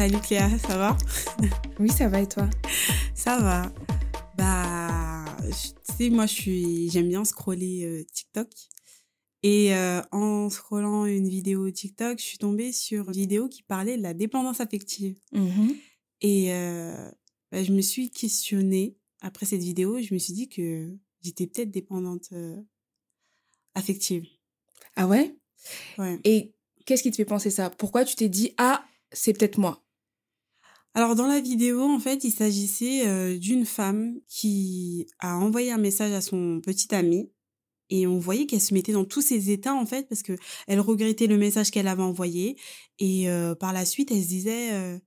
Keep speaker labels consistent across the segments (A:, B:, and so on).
A: Salut Cléa, ça va
B: Oui, ça va et toi
A: Ça va. Bah, tu sais, moi, je suis, j'aime bien scroller euh, TikTok. Et euh, en scrollant une vidéo TikTok, je suis tombée sur une vidéo qui parlait de la dépendance affective.
B: Mhm.
A: Et euh, bah, je me suis questionnée après cette vidéo. Je me suis dit que j'étais peut-être dépendante affective.
B: Ah ouais?
A: Ouais.
B: Et qu'est-ce qui te fait penser ça? Pourquoi tu t'es dit ah c'est peut-être moi?
A: Alors dans la vidéo, en fait, il s'agissait euh, d'une femme qui a envoyé un message à son petit ami et on voyait qu'elle se mettait dans tous ses états en fait parce que elle regrettait le message qu'elle avait envoyé et euh, par la suite elle se disait euh,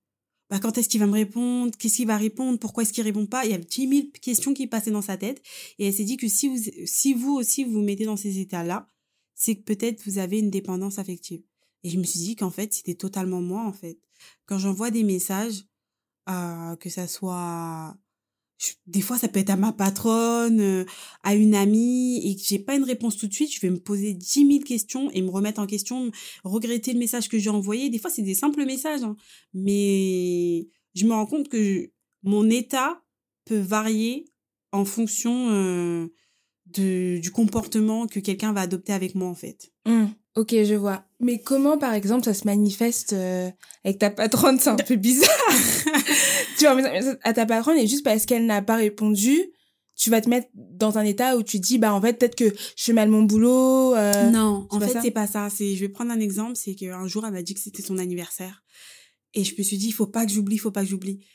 A: bah quand est-ce qu'il va me répondre? Qu'est-ce qu'il va répondre? Pourquoi est-ce qu'il répond pas? Il y a 10 000 questions qui passaient dans sa tête et elle s'est dit que si vous si vous aussi vous vous mettez dans ces états là c'est que peut-être vous avez une dépendance affective. Et je me suis dit qu'en fait c'était totalement moi en fait. Quand j'envoie des messages euh, que ça soit des fois ça peut être à ma patronne euh, à une amie et que j'ai pas une réponse tout de suite je vais me poser 10 000 questions et me remettre en question regretter le message que j'ai envoyé. Des fois c'est des simples messages hein. mais je me rends compte que mon état peut varier en fonction euh, de, du comportement que quelqu'un va adopter avec moi en fait.
B: Hmm, Ok, je vois. Mais comment, par exemple, ça se manifeste euh, avec ta patronne? C'est un peu bizarre. tu mettre à ta patronne et juste parce qu'elle n'a pas répondu, tu vas te mettre dans un état où tu dis, bah en fait, peut-être que je fais mal mon boulot. euh,
A: Non, en fait, c'est pas ça. C'est, je vais prendre un exemple, c'est qu'un jour, elle m'a dit que c'était son anniversaire. Et je me suis dit, il faut pas que j'oublie, il faut pas que j'oublie.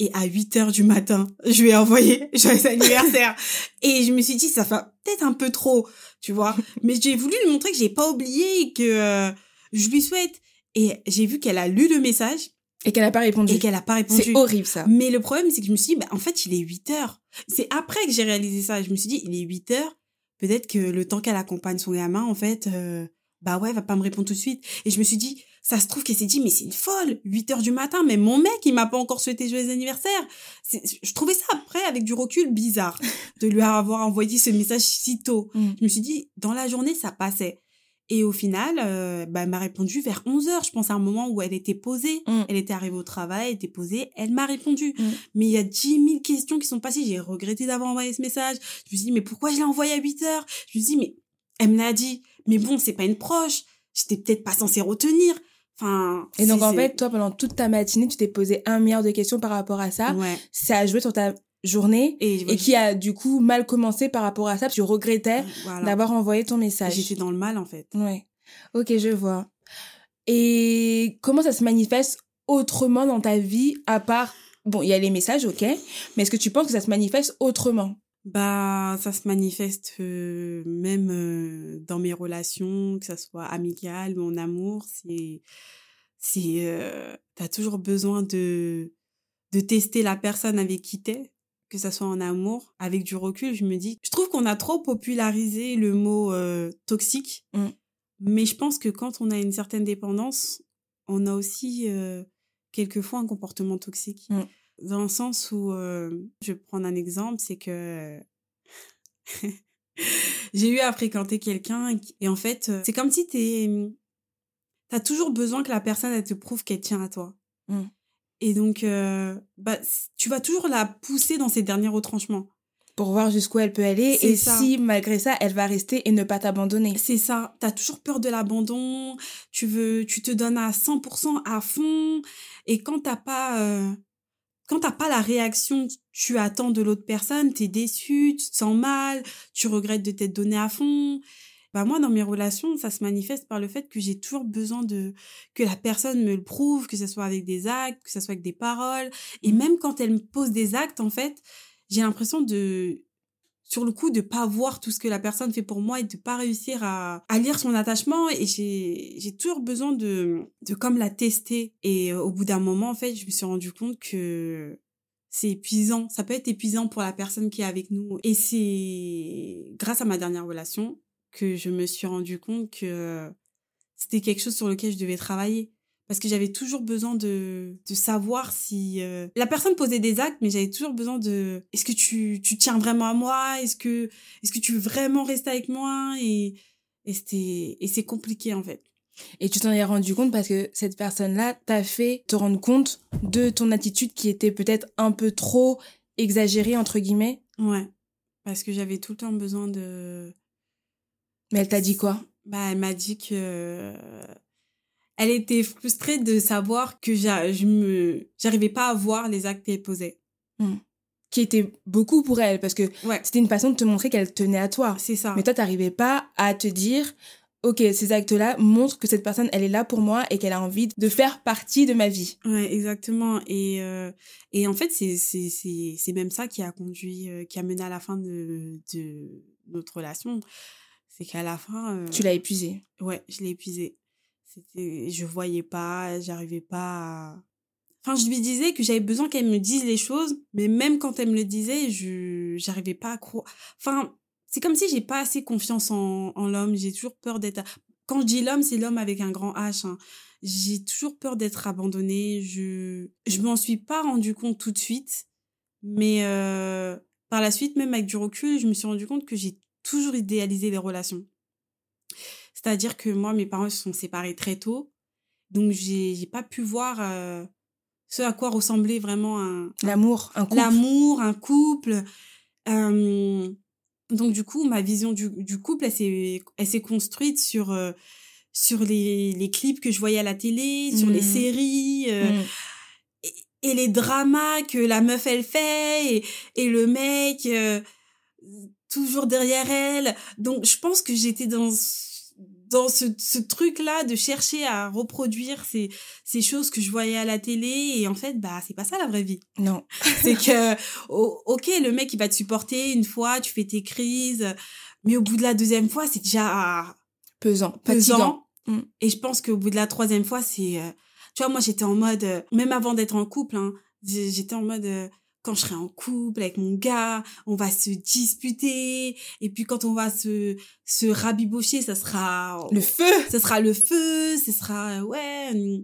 A: Et à 8 heures du matin, je lui ai envoyé joyeux anniversaire. et je me suis dit, ça fait peut-être un peu trop, tu vois. Mais j'ai voulu lui montrer que j'ai pas oublié et que euh, je lui souhaite. Et j'ai vu qu'elle a lu le message
B: Et qu'elle n'a pas répondu.
A: et qu'elle a pas répondu.
B: C'est horrible, ça.
A: Mais le problème, c'est que je me suis dit, bah, en fait, il est 8 heures. C'est après que j'ai réalisé ça. Je me suis dit, il est 8 heures. Peut-être que le temps qu'elle accompagne son gamin, en fait, euh, bah ouais, elle va pas me répondre tout de suite. Et je me suis dit, ça se trouve qu'elle s'est dit, mais c'est une folle. 8 heures du matin, mais mon mec, il m'a pas encore souhaité joyeux anniversaire. Je trouvais ça après, avec du recul, bizarre de lui avoir envoyé ce message si tôt.
B: Hmm.
A: Je me suis dit, dans la journée, ça passait. Et au final, euh, bah, elle m'a répondu vers 11 heures. Je pense à un moment où elle était posée.
B: Mm.
A: Elle était arrivée au travail, elle était posée. Elle m'a répondu.
B: Mm.
A: Mais il y a 10 000 questions qui sont passées. J'ai regretté d'avoir envoyé ce message. Je me suis dit, mais pourquoi je l'ai envoyé à 8 heures? Je me suis dit, mais elle me l'a dit. Mais bon, c'est pas une proche. J'étais peut-être pas censée retenir. Enfin.
B: Et donc, en fait, toi, pendant toute ta matinée, tu t'es posé un milliard de questions par rapport à ça.
A: Ouais.
B: Ça a joué sur ta journée
A: Et,
B: et qui a du coup mal commencé par rapport à ça. Tu regrettais
A: voilà.
B: d'avoir envoyé ton message.
A: J'étais dans le mal, en fait.
B: Ouais. Ok, je vois. Et comment ça se manifeste autrement dans ta vie à part bon, il y a les messages, ok, mais est-ce que tu penses que ça se manifeste autrement?
A: Bah, ça se manifeste euh, même euh, dans mes relations, que ça soit amicales ou en amour. C'est, c'est, euh, t'as toujours besoin de de tester la personne avec qui t'es, que ça soit en amour. Avec du recul, je me dis, je trouve qu'on a trop popularisé le mot toxique,
B: Mm.
A: mais je pense que quand on a une certaine dépendance, on a aussi quelquefois un comportement toxique.
B: Mm.
A: Dans le sens où, euh, je vais prendre un exemple, c'est que j'ai eu à fréquenter quelqu'un et en fait, euh, c'est comme si t'es, t'as toujours besoin que la personne elle te prouve qu'elle tient à toi.
B: Mm.
A: Et donc, euh, bah, tu vas toujours la pousser dans ses derniers retranchements.
B: pour voir jusqu'où elle peut aller et
A: ça.
B: si malgré ça elle va rester et ne pas t'abandonner.
A: C'est ça. T'as toujours peur de l'abandon. Tu veux, tu te donnes à 100% à fond. Et quand t'as pas, euh, quand t'as pas la réaction que tu attends de l'autre personne, t'es déçu, tu te sens mal, tu regrettes de t'être donné à fond. Bah moi, dans mes relations, ça se manifeste par le fait que j'ai toujours besoin de que la personne me le prouve, que ce soit avec des actes, que ce soit avec des paroles. Et même quand elle me pose des actes, en fait, j'ai l'impression de sur le coup de pas voir tout ce que la personne fait pour moi et de pas réussir à, à lire son attachement. Et j'ai j'ai toujours besoin de de comme la tester. Et euh, au bout d'un moment en fait je me suis rendu compte que c'est épuisant. Ça peut être épuisant pour la personne qui est avec nous. Et c'est grâce à ma dernière relation que je me suis rendu compte que c'était quelque chose sur lequel je devais travailler parce que j'avais toujours besoin de, de savoir si euh, la personne posait des actes mais j'avais toujours besoin de est-ce que tu, tu tiens vraiment à moi? Est-ce que est-ce que tu veux vraiment rester avec moi? Et et c'était et c'est compliqué en fait
B: Et tu t'en es rendu compte parce que cette personne-là t'a fait te rendre compte de ton attitude qui était peut-être un peu trop exagérée, entre guillemets?
A: Ouais. Parce que j'avais tout le temps besoin de.
B: Mais elle t'a dit quoi?
A: Bah, elle m'a dit que. Elle était frustrée de savoir que je me, j'arrivais pas à voir les actes qu'elle posait.
B: Hmm. Qui était beaucoup pour elle, parce que
A: Ouais.
B: c'était une façon de te montrer qu'elle tenait à toi.
A: C'est ça.
B: Mais toi, t'arrivais pas à te dire, ok, ces actes-là montrent que cette personne, elle est là pour moi et qu'elle a envie de faire partie de ma vie.
A: Ouais, exactement. Et, euh, et en fait, c'est, même ça qui a conduit, euh, qui a mené à la fin de, de notre relation. C'est qu'à la fin. euh,
B: Tu l'as épuisé.
A: Ouais, je l'ai épuisé. Je voyais pas, j'arrivais pas à... Enfin, je lui disais que j'avais besoin qu'elle me dise les choses, mais même quand elle me le disait, je, j'arrivais pas à croire. Enfin, c'est comme si j'ai pas assez confiance en, en l'homme. J'ai toujours peur d'être. Quand je dis l'homme, c'est l'homme avec un grand H. hein. J'ai toujours peur d'être abandonnée. Je, je m'en suis pas rendu compte tout de suite, mais euh, par la suite, même avec du recul, je me suis rendu compte que j'ai toujours idéalisé les relations. C'est-à-dire que moi, mes parents se sont séparés très tôt, donc j'ai, pas pu voir euh, ce à quoi ressemblait vraiment un,
B: L'amour, un couple.
A: l'amour, un couple. Euh, donc du coup, ma vision du, du couple, elle s'est, construite sur euh, sur les, les clips que je voyais à la télé, sur les
B: Mhm.
A: séries euh,
B: Mm.
A: et, et les dramas que la meuf elle fait et, et le mec euh, toujours derrière elle. Donc je pense que j'étais dans dans ce, ce truc là de chercher à reproduire ces ces choses que je voyais à la télé et en fait bah c'est pas ça la vraie vie
B: Non.
A: c'est que o- ok le mec il va te supporter une fois tu fais tes crises mais au bout de la deuxième fois c'est déjà
B: Pesant.
A: pesant
B: Fatigant. Mm.
A: et je pense qu'au bout de la troisième fois c'est euh, tu vois moi j'étais en mode euh, même avant d'être en couple hein, j'étais en mode euh, quand je serai en couple avec mon gars on va se disputer et puis quand on va se se rabibocher ça sera
B: Le feu.
A: ce sera le feu, ce sera ouais. euh,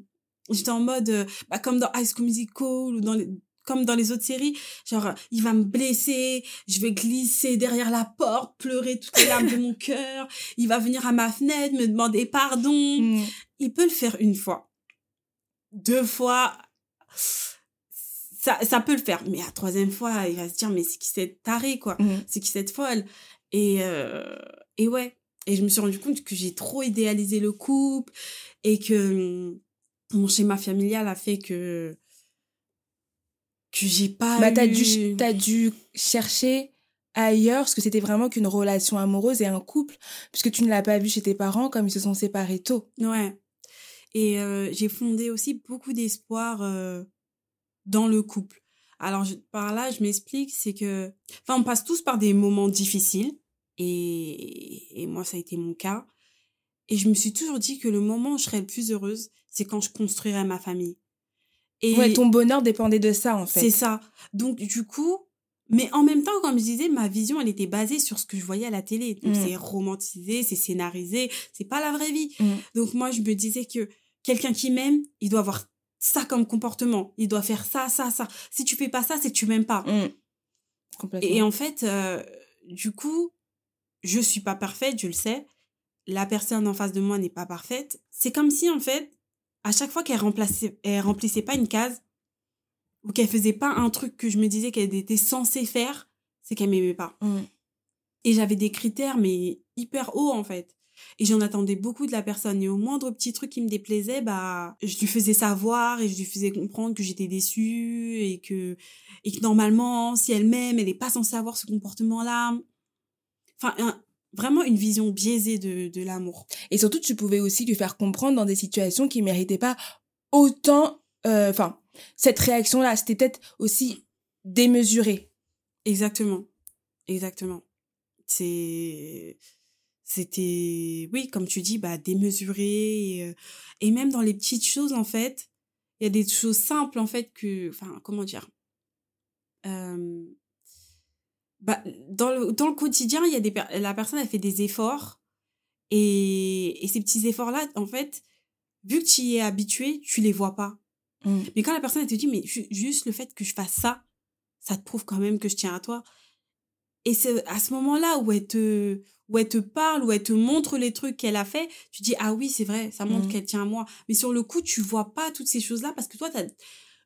A: J'étais en mode euh, bah, comme dans High School Musical ou dans les, comme dans les autres séries, genre il va me blesser, je vais glisser derrière la porte, pleurer toutes les larmes de mon cœur, il va venir à ma fenêtre me demander pardon.
B: Mm.
A: Il peut le faire une fois, deux fois. Ça, ça peut le faire, mais à la troisième fois, il va se dire mais c'est qui cette tarée quoi?
B: Mm.
A: c'est qui cette folle? Et euh, et ouais. Et je me suis rendu compte que j'ai trop idéalisé le couple et que hum, mon schéma familial a fait que que j'ai pas
B: Bah, t'as
A: eu...
B: dû, t'as dû chercher ailleurs, parce que c'était vraiment qu'une relation amoureuse et un couple, puisque tu ne l'as pas vu chez tes parents comme ils se sont séparés tôt.
A: ouais. Et euh, j'ai fondé aussi beaucoup d'espoir euh, dans le couple alors je- par là je m'explique c'est que enfin on passe tous par des moments difficiles et et moi ça a été mon cas et je me suis toujours dit que le moment où je serais le plus heureuse c'est quand je construirai ma famille et
B: Ouais, ton bonheur dépendait de ça, en fait.
A: C'est ça. Donc, du coup, mais en même temps, comme je disais, ma vision, elle était basée sur ce que je voyais à la télé. Donc,
B: Mm.
A: c'est romantisé, c'est scénarisé, c'est pas la vraie vie.
B: Mm.
A: Donc, moi, je me disais que quelqu'un qui m'aime, il doit avoir ça comme comportement. Il doit faire ça, ça, ça. Si tu fais pas ça, c'est que tu m'aimes pas.
B: Mm. Complètement.
A: Et en fait, euh, du coup, je suis pas parfaite, je le sais. La personne en face de moi n'est pas parfaite. C'est comme si, en fait, à chaque fois qu'elle remplaçait, elle remplissait pas une case, ou qu'elle faisait pas un truc que je me disais qu'elle était censée faire, c'est qu'elle m'aimait pas.
B: Mm.
A: Et j'avais des critères, mais hyper hauts, en fait. Et j'en attendais beaucoup de la personne. Et au moindre petit truc qui me déplaisait, bah, je lui faisais savoir et je lui faisais comprendre que j'étais déçue et que, et que normalement, si elle m'aime, elle n'est pas censée avoir ce comportement-là. Enfin, un- vraiment une vision biaisée de, de l'amour.
B: Et surtout, tu pouvais aussi lui faire comprendre dans des situations qui méritaient pas autant, euh, enfin, cette réaction-là, c'était peut-être aussi démesuré.
A: Exactement. Exactement. C'est, c'était, oui, comme tu dis, bah, démesuré. Et, euh, et même dans les petites choses, en fait, il y a des choses simples, en fait, que, enfin, comment dire, euh, bah, dans le, dans le quotidien, il y a des, la personne, elle fait des efforts. Et, et ces petits efforts-là, en fait, vu que tu y es habitué, tu les vois pas.
B: Mm.
A: Mais quand la personne elle te dit, mais ju- juste le fait que je fasse ça, ça te prouve quand même que je tiens à toi. Et c'est à ce moment-là où elle te, où elle te parle, où elle te montre les trucs qu'elle a fait, tu dis, ah oui, c'est vrai, ça montre
B: Mhm.
A: qu'elle tient à moi. Mais sur le coup, tu vois pas toutes ces choses-là parce que toi, tu as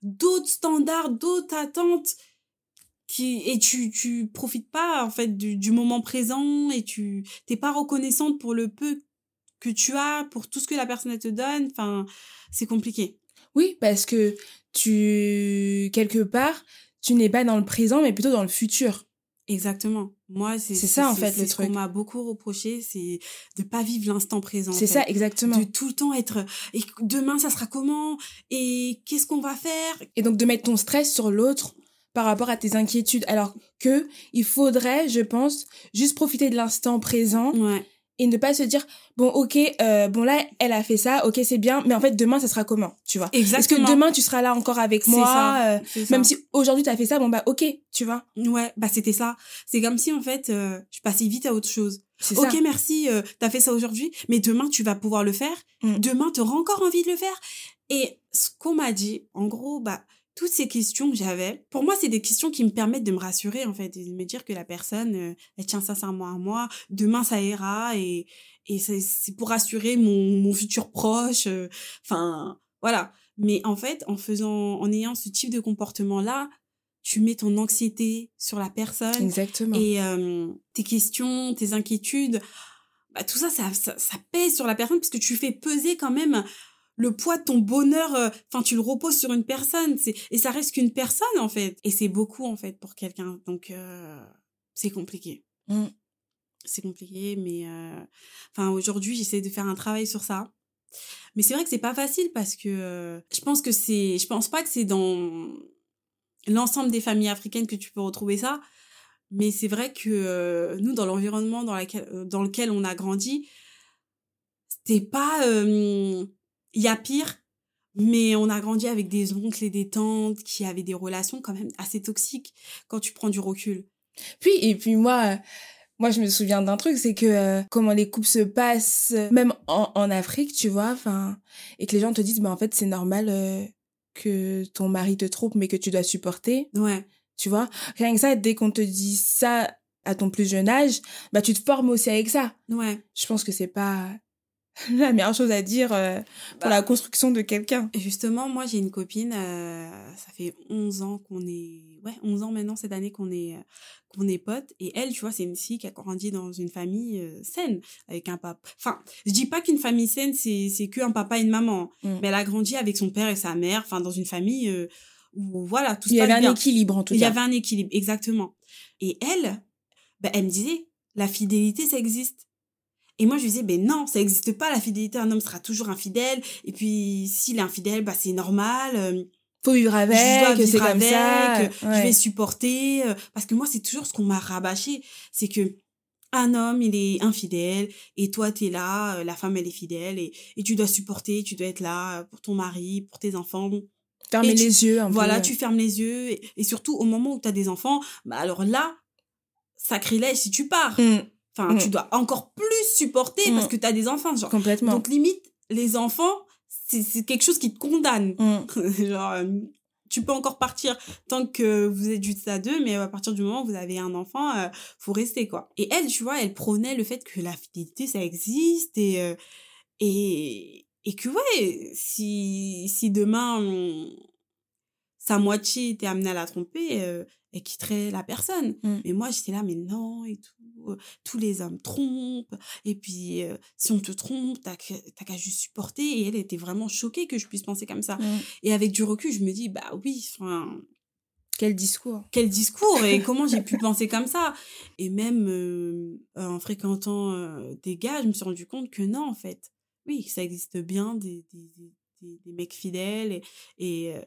A: d'autres standards, d'autres attentes qui, et tu, tu profites pas, en fait, du, du moment présent et tu, t'es pas reconnaissante pour le peu que tu as, pour tout ce que la personne elle te donne. Enfin, c'est compliqué.
B: Oui, parce que tu, quelque part, tu n'es pas dans le présent, mais plutôt dans le futur.
A: Exactement. Moi, c'est
B: ça, en fait, le
A: ce
B: truc.
A: qu'on m'a beaucoup reproché, c'est de pas vivre l'instant présent. en
B: C'est ça, exactement.
A: De tout le temps être et demain ça sera comment? Et qu'est-ce qu'on va faire?
B: Et donc de mettre ton stress sur l'autre par rapport à tes inquiétudes. Alors que il faudrait, je pense, juste profiter de l'instant présent
A: Ouais.
B: Et ne pas se dire bon ok euh, bon là elle a fait ça ok c'est bien mais en fait demain ça sera comment tu vois? Est-ce que demain tu seras là encore avec moi
A: ça,
B: euh, même si aujourd'hui tu as fait ça bon bah ok tu vois?
A: Ouais, bah c'était ça. C'est comme si en fait euh, je passais vite à autre chose. Ok,
B: ça
A: merci, euh, t'as fait ça aujourd'hui, mais demain tu vas pouvoir le faire.
B: Mm.
A: Demain t'auras encore envie de le faire. Et ce qu'on m'a dit, en gros, bah toutes ces questions que j'avais, pour moi c'est des questions qui me permettent de me rassurer en fait, et de me dire que la personne, euh, elle tient sincèrement à moi. Demain ça ira et et c'est pour rassurer mon mon futur proche. euh, Enfin voilà. Mais en fait, en faisant, en ayant ce type de comportement là, tu mets ton anxiété sur la personne
B: exactement
A: et euh, tes questions, tes inquiétudes, bah, tout ça, ça, ça, ça pèse sur la personne parce que tu fais peser quand même le poids de ton bonheur. euh, Enfin, tu le reposes sur une personne. C'est et ça reste qu'une personne en fait. Et c'est beaucoup en fait pour quelqu'un. Donc euh, c'est compliqué.
B: Mm.
A: C'est compliqué, mais euh, enfin aujourd'hui j'essaie de faire un travail sur ça. Mais c'est vrai que c'est pas facile parce que euh, je pense que c'est, je pense pas que c'est dans l'ensemble des familles africaines que tu peux retrouver ça. Mais c'est vrai que euh, nous, dans l'environnement dans, laquelle, euh, dans lequel on a grandi, c'était pas. euh, Il y a pire, mais on a grandi avec des oncles et des tantes qui avaient des relations quand même assez toxiques quand tu prends du recul.
B: puis et puis moi euh, moi je me souviens d'un truc c'est que euh, comment les couples se passent euh, même en, en Afrique tu vois enfin et que les gens te disent bah en fait c'est normal euh, que ton mari te trompe mais que tu dois supporter
A: Ouais,
B: tu vois rien que ça dès qu'on te dit ça à ton plus jeune âge bah tu te formes aussi avec ça
A: ouais.
B: je pense que c'est pas la meilleure chose à dire euh, pour
A: Bah.
B: la construction de quelqu'un
A: Justement, moi, j'ai une copine, euh, ça fait 11 ans qu'on est... Ouais, 11 ans maintenant, cette année qu'on est, euh, qu'on est potes. Et elle, tu vois, c'est une fille qui a grandi dans une famille euh, saine, avec un papa... Enfin, je dis pas qu'une famille saine, c'est, c'est que un papa et une maman.
B: Mm.
A: Mais elle a grandi avec son père et sa mère, enfin, dans une famille euh, où, voilà, tout se
B: il y avait un
A: bien.
B: équilibre en tout
A: Il y
B: cas
A: avait un équilibre, exactement. Et elle, bah, elle me disait, la fidélité, ça existe. Et moi, je lui disais, ben non, ça n'existe pas, la fidélité. Un homme sera toujours infidèle. Et puis, s'il est infidèle, bah, c'est normal. euh,
B: faut vivre avec
A: je dois
B: que c'est comme ça
A: euh,
B: ouais.
A: je vais supporter. euh, parce que moi, c'est toujours ce qu'on m'a rabâché. C'est que un homme, il est infidèle. Et toi, t'es là, la femme, elle est fidèle. Et, et tu dois supporter, tu dois être là pour ton mari, pour tes enfants.
B: fermer
A: tu-
B: les yeux un
A: Voilà,
B: peu
A: tu fermes les yeux. Et, et surtout, au moment où tu as des enfants, bah alors là, sacrilège si tu pars.
B: Mm,
A: Enfin,
B: Mm.
A: tu dois encore plus supporter
B: Mm.
A: parce que tu as des enfants. Genre.
B: complètement
A: Donc, limite, les enfants, c'est c'est quelque chose qui te condamne.
B: Mm.
A: genre, euh, tu peux encore partir tant que vous êtes juste à deux, mais à partir du moment où vous avez un enfant, euh, faut rester, quoi. Et elle, tu vois, elle prônait le fait que la fidélité, ça existe et, euh, et, et que, ouais, si, si demain, on- sa moitié était amenée à la tromper, euh, elle quitterait la personne.
B: Mm.
A: Mais moi, j'étais là, mais non, et tout. euh, Tous les hommes trompent. Et puis, euh, si on te trompe, t'as qu'à juste supporter. Et elle était vraiment choquée que je puisse penser comme ça.
B: Mm.
A: Et avec du recul, je me dis, bah oui, enfin,
B: quel discours
A: quel discours et comment j'ai pu penser comme ça? Et même euh, en fréquentant euh, des gars, je me suis rendu compte que non, en fait. Oui, ça existe bien, des, des, des, mecs fidèles. Et, et, euh,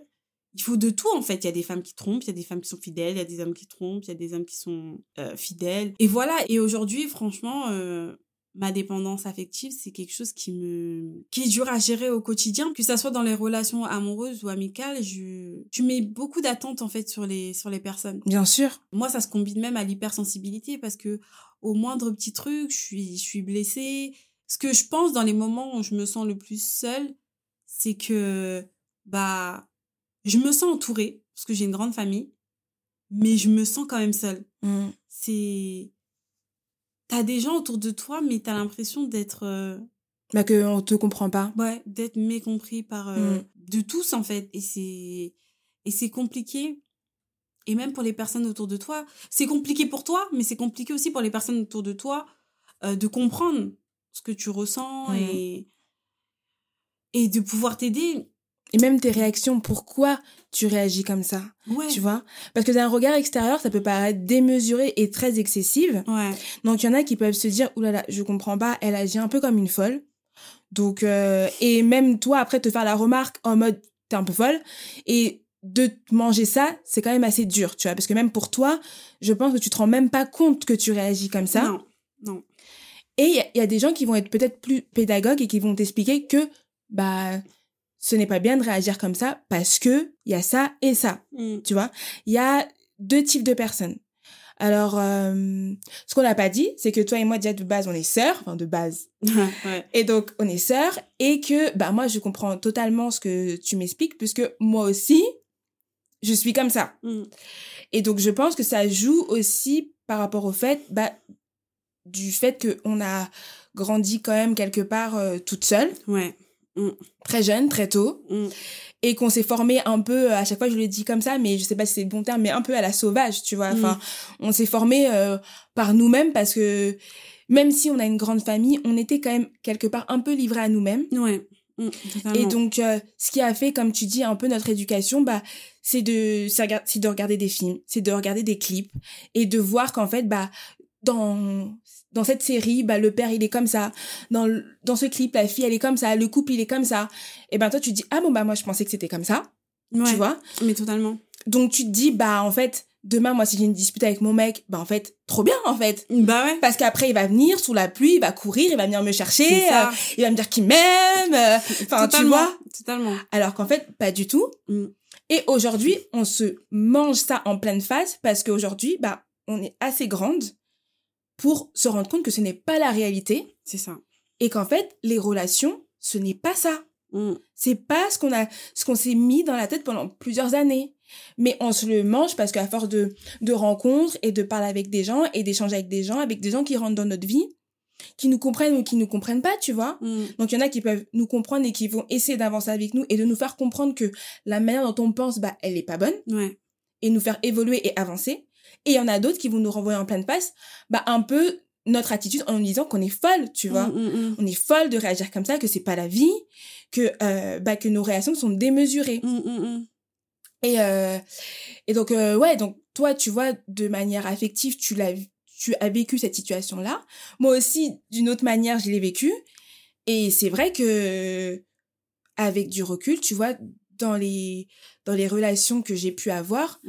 A: il faut de tout, en fait. Il y a des femmes qui trompent, il y a des femmes qui sont fidèles, il y a des hommes qui trompent, il y a des hommes qui sont euh, fidèles. Et voilà. Et aujourd'hui, franchement, euh, ma dépendance affective, c'est quelque chose qui me qui est dur à gérer au quotidien, que ça soit dans les relations amoureuses ou amicales. Je, tu mets beaucoup d'attentes en fait sur les sur les personnes.
B: bien sûr
A: Moi, ça se combine même à l'hypersensibilité parce que au moindre petit truc, je suis je suis blessée. Ce que je pense dans les moments où je me sens le plus seule, c'est que bah je me sens entourée parce que j'ai une grande famille, mais je me sens quand même seule.
B: Mm.
A: C'est. T'as des gens autour de toi, mais t'as l'impression d'être. euh,
B: Bah, qu'on te comprend pas.
A: Ouais, d'être mécompris par. euh,
B: Mm.
A: de tous, en fait. Et c'est. Et c'est compliqué. Et même pour les personnes autour de toi. C'est compliqué pour toi, mais c'est compliqué aussi pour les personnes autour de toi euh, de comprendre ce que tu ressens
B: Mm.
A: et. Et de pouvoir t'aider.
B: Et même tes réactions, pourquoi tu réagis comme ça,
A: Ouais.
B: tu vois? Parce que d'un regard extérieur, ça peut paraître démesuré et très excessive.
A: Ouais.
B: Donc il y en a qui peuvent se dire, oulala, je comprends pas, elle agit un peu comme une folle. Donc, euh, et même toi, après, te faire la remarque en mode, t'es un peu folle. Et de te manger ça, c'est quand même assez dur, tu vois? Parce que même pour toi, je pense que tu te rends même pas compte que tu réagis comme ça.
A: Non. Non.
B: Et il y, y a des gens qui vont être peut-être plus pédagogues et qui vont t'expliquer que, bah, ce n'est pas bien de réagir comme ça parce que il y a ça et ça,
A: Mm.
B: tu vois. Il y a deux types de personnes. Alors, euh, ce qu'on n'a pas dit, c'est que toi et moi, déjà, de base, on est sœurs, enfin, de base.
A: ouais.
B: Et donc, on est sœurs et que, bah, moi, je comprends totalement ce que tu m'expliques puisque moi aussi, je suis comme ça.
A: Mm.
B: Et donc, je pense que ça joue aussi par rapport au fait, bah, du fait qu'on a grandi quand même quelque part euh, toute seule,
A: Ouais.
B: Très jeune, très tôt,
A: Mm.
B: et qu'on s'est formé un peu, à chaque fois je le dis comme ça, mais je sais pas si c'est le bon terme, mais un peu à la sauvage, tu vois. Enfin, on s'est formé euh, par nous-mêmes parce que même si on a une grande famille, on était quand même quelque part un peu livré à nous-mêmes.
A: Ouais. Mm.
B: Et donc, euh, ce qui a fait, comme tu dis, un peu notre éducation, bah, c'est de, c'est de regarder des films, c'est de regarder des clips et de voir qu'en fait, bah, dans, dans cette série, bah, le père, il est comme ça. Dans, le- dans ce clip, la fille, elle est comme ça. Le couple, il est comme ça. Et ben, toi, tu te dis, ah bon, bah, moi, je pensais que c'était comme ça.
A: Ouais.
B: Tu vois?
A: Mais totalement.
B: Donc, tu te dis, bah, en fait, demain, moi, si j'ai une dispute avec mon mec, bah, en fait, trop bien, en fait.
A: Bah ouais.
B: Parce qu'après, il va venir sous la pluie, il va courir, il va venir me chercher, euh, il va me dire qu'il m'aime. euh, Enfin, tu vois?
A: Totalement.
B: Alors qu'en fait, pas du tout.
A: Mm.
B: Et aujourd'hui, on se mange ça en pleine face parce qu'aujourd'hui, bah, on est assez grande pour se rendre compte que ce n'est pas la réalité
A: C'est ça.
B: et qu'en fait, les relations, ce n'est pas ça.
A: Mm.
B: C'est pas ce qu'on a, ce qu'on s'est mis dans la tête pendant plusieurs années. Mais on se le mange parce qu'à force de, de rencontres et de parler avec des gens et d'échanger avec des gens, avec des gens qui rentrent dans notre vie, qui nous comprennent ou qui nous comprennent pas, tu vois.
A: Mm.
B: Donc il y en a qui peuvent nous comprendre et qui vont essayer d'avancer avec nous et de nous faire comprendre que la manière dont on pense, bah, elle est pas bonne
A: Ouais.
B: et nous faire évoluer et avancer. Et il y en a d'autres qui vont nous renvoyer en pleine face, bah, un peu notre attitude en nous disant qu'on est folle, tu vois.
A: Mm, mm, mm.
B: On est folle de réagir comme ça, que c'est pas la vie, que, euh, bah, que nos réactions sont démesurées. Et, euh, et donc, euh, ouais, donc toi, tu vois, de manière affective, tu l'as, tu as vécu cette situation-là. Moi aussi, d'une autre manière, je l'ai vécu. Et c'est vrai que, avec du recul, tu vois, dans les, dans les relations que j'ai pu avoir.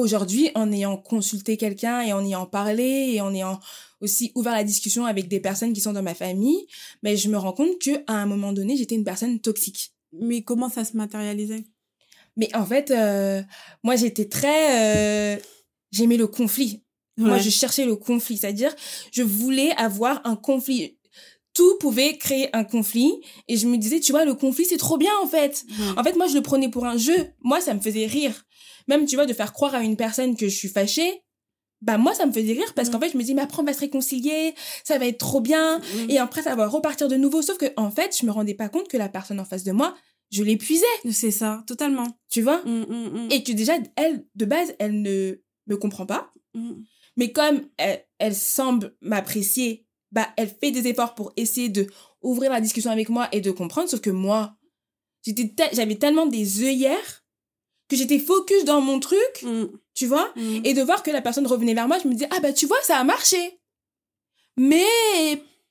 B: Aujourd'hui, en ayant consulté quelqu'un et en ayant parlé et en ayant aussi ouvert la discussion avec des personnes qui sont dans ma famille, mais je me rends compte que à un moment donné, j'étais une personne toxique.
A: Mais comment ça se matérialisait?
B: Mais en fait, euh, moi, j'étais très... euh, J'aimais le conflit. Moi, je cherchais le conflit. C'est-à-dire, je voulais avoir un conflit. Tout pouvait créer un conflit. Et je me disais, tu vois, le conflit, c'est trop bien, en fait. En fait, moi, je le prenais pour un jeu. Moi, ça me faisait rire. Même, tu vois, de faire croire à une personne que je suis fâchée, bah, moi, ça me faisait rire parce
A: Mm.
B: qu'en fait, je me dis, mais après, on va se réconcilier, ça va être trop bien.
A: Mm.
B: Et après, ça va repartir de nouveau. Sauf que, en fait, je me rendais pas compte que la personne en face de moi, je l'épuisais,
A: C'est ça, totalement.
B: tu vois?
A: Mm.
B: Et que déjà, elle, de base, elle ne me comprend pas. Mais comme elle, elle semble m'apprécier, bah, elle fait des efforts pour essayer de ouvrir la discussion avec moi et de comprendre. Sauf que moi, j'étais, te- j'avais tellement des œillères que j'étais focus dans mon truc,
A: Mm.
B: tu vois.
A: Mm.
B: Et de voir que la personne revenait vers moi, je me disais, ah bah tu vois, ça a marché. Mais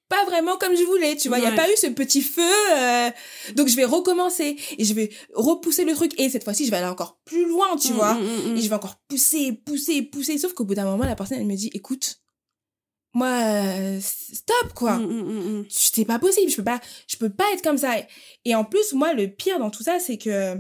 B: pas vraiment comme je voulais, tu vois. Il n'y a pas eu ce petit feu. euh, Donc je vais recommencer et je vais repousser le truc. Et cette fois-ci, je vais aller encore plus loin, tu
A: Mm,
B: vois. Et je vais encore pousser, pousser, pousser. Sauf qu'au bout d'un moment, la personne, elle me dit, écoute, moi, euh, stop, quoi.
A: Mm, mm, mm.
B: C'est pas possible. Je peux pas, je peux pas être comme ça. Et en plus, moi, le pire dans tout ça, c'est que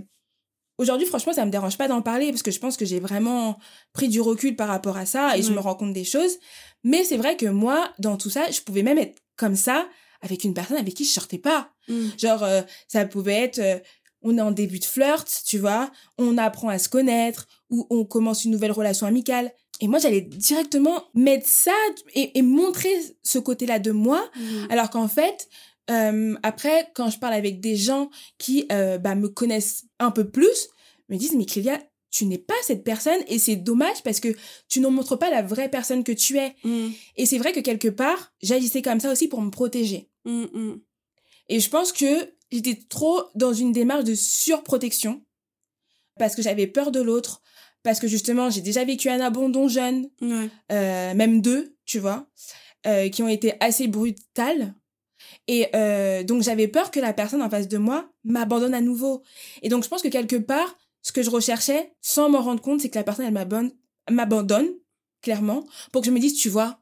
B: aujourd'hui, franchement, ça me dérange pas d'en parler parce que je pense que j'ai vraiment pris du recul par rapport à ça et je me rends compte des choses. Mais c'est vrai que moi, dans tout ça, je pouvais même être comme ça avec une personne avec qui je sortais pas.
A: Mm.
B: Genre, euh, ça pouvait être, euh, on est en début de flirt, tu vois, on apprend à se connaître, ou on commence une nouvelle relation amicale. Et moi, j'allais directement mettre ça et, montrer ce côté-là de moi, mmh. alors qu'en fait, euh, après, quand je parle avec des gens qui euh, bah, me connaissent un peu plus, me disent, mais Clélia, tu n'es pas cette personne et c'est dommage parce que tu ne montres pas la vraie personne que tu es. Mmh. Et c'est vrai que quelque part, j'agissais comme ça aussi pour me protéger. Mmh, et je pense que j'étais trop dans une démarche de surprotection parce que j'avais peur de l'autre, parce que justement j'ai déjà vécu un abandon jeune, euh, même deux, tu vois, euh, qui ont été assez brutales. Et euh, donc j'avais peur que la personne en face de moi m'abandonne à nouveau. Et donc je pense que quelque part, ce que je recherchais, sans m'en rendre compte, c'est que la personne elle m'abandonne, clairement, pour que je me dise, tu vois,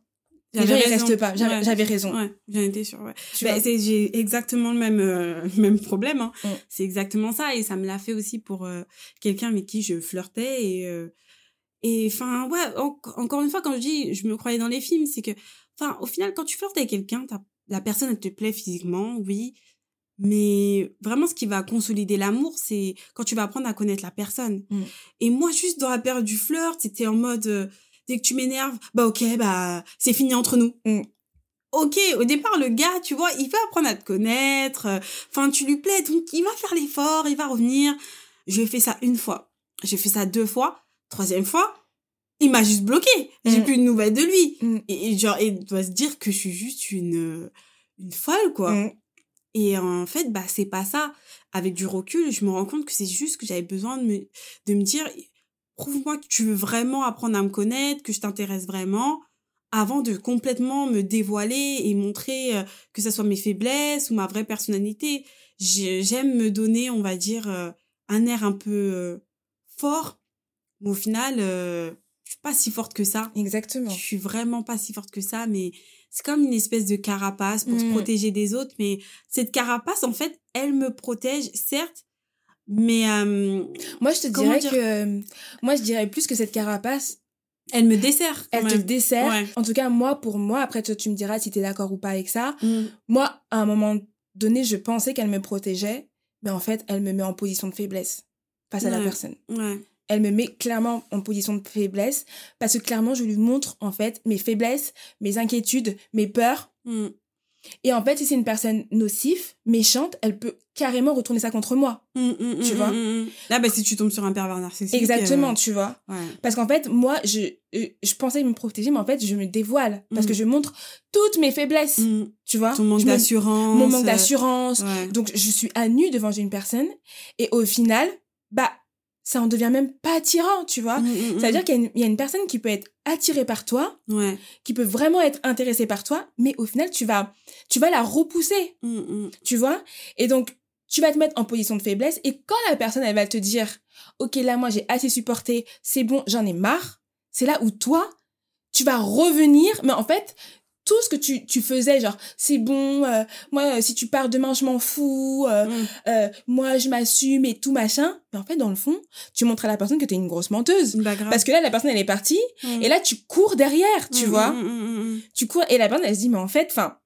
B: j'avais raison. pas. J'avais raison.
A: Ouais, j'en étais sûre. Ouais. Bah, j'ai exactement le même euh, même problème. Hein. Mm. C'est exactement ça et ça me l'a fait aussi pour euh, quelqu'un avec qui je flirtais et et enfin ouais encore une fois quand je dis je me croyais dans les films c'est que enfin au final quand tu flirtes avec quelqu'un la personne elle te plaît physiquement oui mais vraiment ce qui va consolider l'amour c'est quand tu vas apprendre à connaître la personne. Mm. Et moi juste dans la période du flirt c'était en mode dès que tu m'énerves, bah ok, bah c'est fini entre nous. Mm. Ok, au départ, le gars, tu vois, il va apprendre à te connaître. Euh, enfin, tu lui plais, donc il va faire l'effort, il va revenir. Je fait ça une fois. J'ai fait ça deux fois. Troisième fois, il m'a juste bloqué. J'ai mm. plus de nouvelles de lui. Mm. Et, genre, il doit se dire que je suis juste une, une folle, quoi. Et en fait, bah, c'est pas ça. Avec du recul, je me rends compte que c'est juste que j'avais besoin de me, de me dire, prouve-moi que tu veux vraiment apprendre à me connaître, que je t'intéresse vraiment, avant de complètement me dévoiler et montrer euh, que ce soit mes faiblesses ou ma vraie personnalité. J'aime me donner, on va dire, euh, un air un peu euh, fort, mais au final, je suis pas si forte que ça.
B: Exactement.
A: Je suis vraiment pas si forte que ça, mais c'est comme une espèce de carapace pour se mmh. protéger des autres, mais cette carapace, en fait, elle me protège, certes, mais euh,
B: moi, je te dirais que moi, je dirais plus que cette carapace.
A: Elle me dessert.
B: Elle te dessert. En tout cas, moi, pour moi, après toi, tu me diras si tu es d'accord ou pas avec ça. Mm. Moi, à un moment donné, je pensais qu'elle me protégeait, mais en fait, elle me met en position de faiblesse face à la personne. Elle me met clairement en position de faiblesse parce que clairement, je lui montre en fait mes faiblesses, mes inquiétudes, mes peurs. Mm. Et en fait, si c'est une personne nocive, méchante, elle peut carrément retourner ça contre moi. Mmh, mmh, tu vois
A: Là, bah, si tu tombes sur un pervers narcissique.
B: Exactement, euh, tu vois. Parce qu'en fait, moi, je, euh, je pensais me protéger, mais en fait, je me dévoile. Parce que je montre toutes mes faiblesses. Tu vois
A: Ton manque d'assurance.
B: Mon manque euh, d'assurance. Donc, je suis à nu devant une personne. Et au final, bah, ça en devient même pas attirant, tu vois. C'est-à-dire qu'il y, a une personne qui peut être attirée par toi, qui peut vraiment être intéressée par toi, mais au final, tu vas, tu vas la repousser, tu vois? Et donc, tu vas te mettre en position de faiblesse et quand la personne, elle va te dire, OK, là, moi, j'ai assez supporté, c'est bon, j'en ai marre, c'est là où toi, tu vas revenir, mais en fait, tout ce que tu, tu faisais, genre, c'est bon, euh, moi, si tu pars demain, je m'en fous, euh, mm. euh, moi, je m'assume et tout machin. Mais en fait, dans le fond, tu montres à la personne que t'es une grosse menteuse. Bah, Parce que là, la personne, elle est partie, mm. et là, tu cours derrière, tu mm, vois. Tu cours, et la personne, elle se dit, mais en fait, enfin,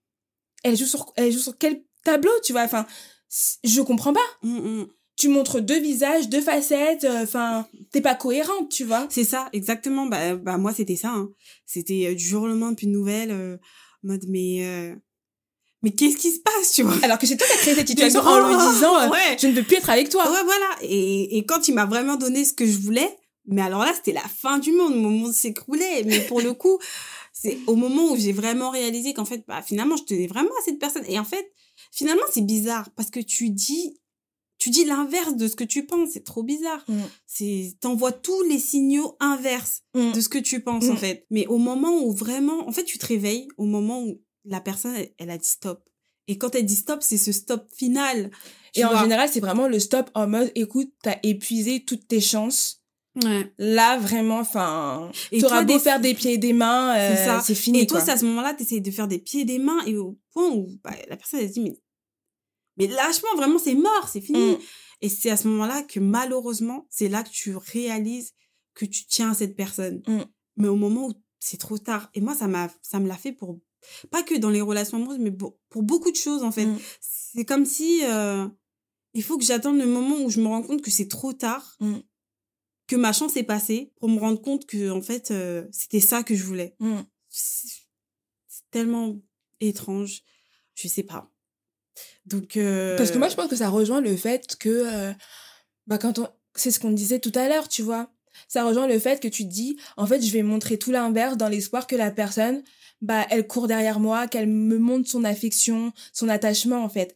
B: elle joue sur, elle joue sur quel tableau, tu vois, enfin, je comprends pas tu montres deux visages, deux facettes, euh, enfin, t'es pas cohérente, tu vois.
A: C'est ça, exactement. Bah, bah moi, c'était ça. Hein. C'était euh, du jour au lendemain, puis une nouvelle, euh, mode, mais... mais qu'est-ce qui se passe, tu vois?
B: Alors que c'est toi qui as créé cette situation en lui disant ouais. je ne veux plus être avec toi.
A: Ouais, voilà. Et, et quand il m'a vraiment donné ce que je voulais, mais alors là, c'était la fin du monde. Mon monde s'écroulait. Mais pour le coup, c'est au moment où j'ai vraiment réalisé qu'en fait, bah, finalement, je tenais vraiment à cette personne. Et en fait, finalement, c'est bizarre parce que tu dis tu dis l'inverse de ce que tu penses, c'est trop bizarre. Mm. C'est t'envoies tous les signaux inverses mm. de ce que tu penses en mm. fait. Mais au moment où vraiment, en fait, tu te réveilles au moment où la personne elle, a dit stop. Et quand elle dit stop, c'est ce stop final.
B: Et en général, c'est vraiment le stop en mode écoute, t'as épuisé toutes tes chances. Ouais. Là, vraiment, enfin, tu auras beau faire des pieds et des mains, euh, c'est fini.
A: Et toi, à ce moment-là, tu essaies de faire des pieds et des mains et au point où bah, la personne elle se dit mais mais lâchement, vraiment, c'est mort, c'est fini. Mm. Et c'est à ce moment-là que malheureusement, c'est là que tu réalises que tu tiens à cette personne. Mm. Mais au moment où c'est trop tard. Et moi, ça m'a, ça me l'a fait pour, pas que dans les relations amoureuses, mais pour, beaucoup de choses, en fait. Mm. C'est comme si, euh, il faut que j'attende le moment où je me rends compte que c'est trop tard,
B: Mm.
A: que ma chance est passée, pour me rendre compte que, en fait, euh, c'était ça que je voulais. C'est tellement étrange. Je sais pas. Donc. euh,
B: Parce que moi, je pense que ça rejoint le fait que, euh, bah, quand on, c'est ce qu'on disait tout à l'heure, tu vois. Ça rejoint le fait que tu te dis, en fait, je vais montrer tout l'inverse dans l'espoir que la personne, bah, elle court derrière moi, qu'elle me montre son affection, son attachement, en fait.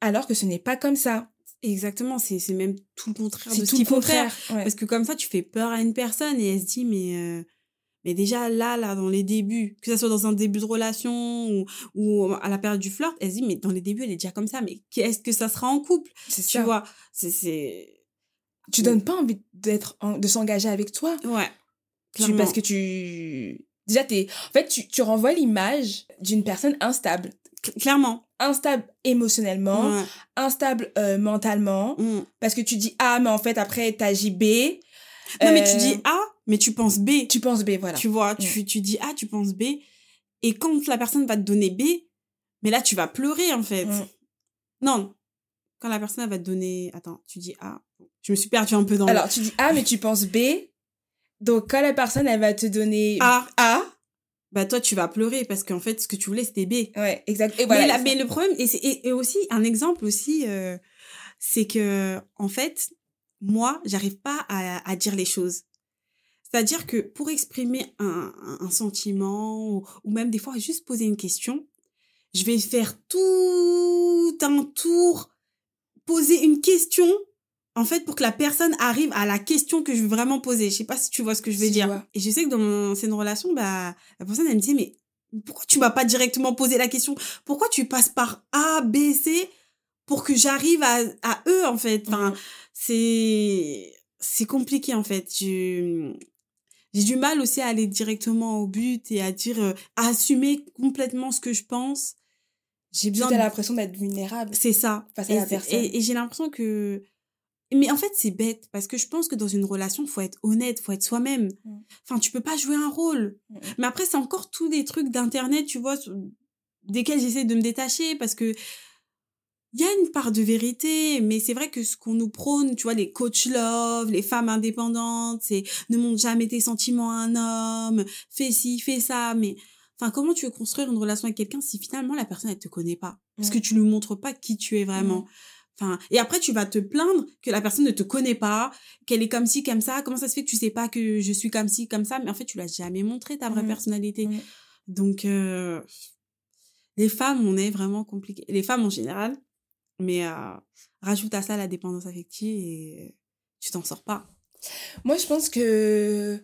B: Alors que ce n'est pas comme ça.
A: Exactement, c'est même tout le contraire de
B: C'est
A: ce
B: tout
A: qu'il
B: contraire. Ouais.
A: Parce que comme ça, tu fais peur à une personne et elle se dit, mais, euh, mais déjà là, là, dans les débuts, que ce soit dans un début de relation ou, ou à la période du flirt, elle se dit, mais dans les débuts, elle est déjà comme ça, mais qu'est-ce que ça sera en couple?
B: C'est
A: Tu
B: ça.
A: vois, c'est-.
B: Tu donnes pas envie d'être, en- de s'engager avec toi.
A: Ouais.
B: Tu, parce que tu, déjà, t'es, en fait, tu, tu renvoies l'image d'une personne instable.
A: Cl- Clairement.
B: Instable émotionnellement,
A: Ouais.
B: instable euh, mentalement.
A: Mm.
B: Parce que tu dis A, mais en fait, après, t'agis B.
A: Non, mais tu
B: Euh,
A: dis A, mais tu penses B.
B: Tu penses B, voilà.
A: Tu vois,
B: Mm.
A: tu, tu dis A, tu penses B. Et quand la personne va te donner B, mais là, tu vas pleurer, en fait.
B: Mm.
A: Non. Quand la personne va te donner. Attends, tu dis A. Je me suis perdue un peu dans le-
B: Alors, tu dis A, mais tu penses B. Donc, quand la personne, elle va te donner
A: A.
B: A,
A: Bah, toi, tu vas pleurer parce qu'en fait, ce que tu voulais, c'était B.
B: ouais, exact. Et voilà.
A: mais, le problème, et, et, et aussi, un exemple aussi, euh, c'est que, en fait, moi, j'arrive pas à, à dire les choses. C'est-à-dire que pour exprimer un, sentiment, ou, ou même des fois juste poser une question, je vais faire tout un tour, poser une question, en fait, pour que la personne arrive à la question que je veux vraiment poser. Je sais pas si tu vois ce que je veux
B: Si,
A: dire.
B: vois.
A: Et je sais que dans mon ancienne relation, bah, la personne, elle me dit, mais pourquoi tu m'as pas directement posé la question? Pourquoi tu passes par A, B, C pour que j'arrive à, à E, en fait? Enfin, c'est c'est compliqué, en fait. Je- J'ai du mal aussi à aller directement au but et à dire, euh, à assumer complètement ce que je pense. J'ai besoin de
B: l'impression d'être vulnérable.
A: c'est ça.
B: face à
A: et,
B: la personne.
A: Et, et j'ai l'impression que. Mais en fait, c'est bête parce que je pense que dans une relation, faut être honnête, faut être soi-même.
B: Mm.
A: Enfin, tu peux pas jouer un rôle.
B: Mm.
A: Mais après, c'est encore tous des trucs d'internet, tu vois, desquels j'essaie de me détacher parce que il y a une part de vérité, mais c'est vrai que ce qu'on nous prône, tu vois, les coach love, les femmes indépendantes, c'est ne montre jamais tes sentiments à un homme, fais ci, fais ça, mais enfin, comment tu veux construire une relation avec quelqu'un si finalement la personne elle te connaît pas, parce que tu lui montres pas qui tu es vraiment. Enfin, et après tu vas te plaindre que la personne ne te connaît pas, qu'elle est comme ci, comme ça. Comment ça se fait que tu sais pas que je suis comme ci, comme ça, mais en fait tu l'as jamais montré ta vraie personnalité. Donc euh, les femmes, on est vraiment compliqué. Les femmes en général, mais euh, rajoute à ça la dépendance affective et tu t'en sors pas.
B: Moi, je pense que.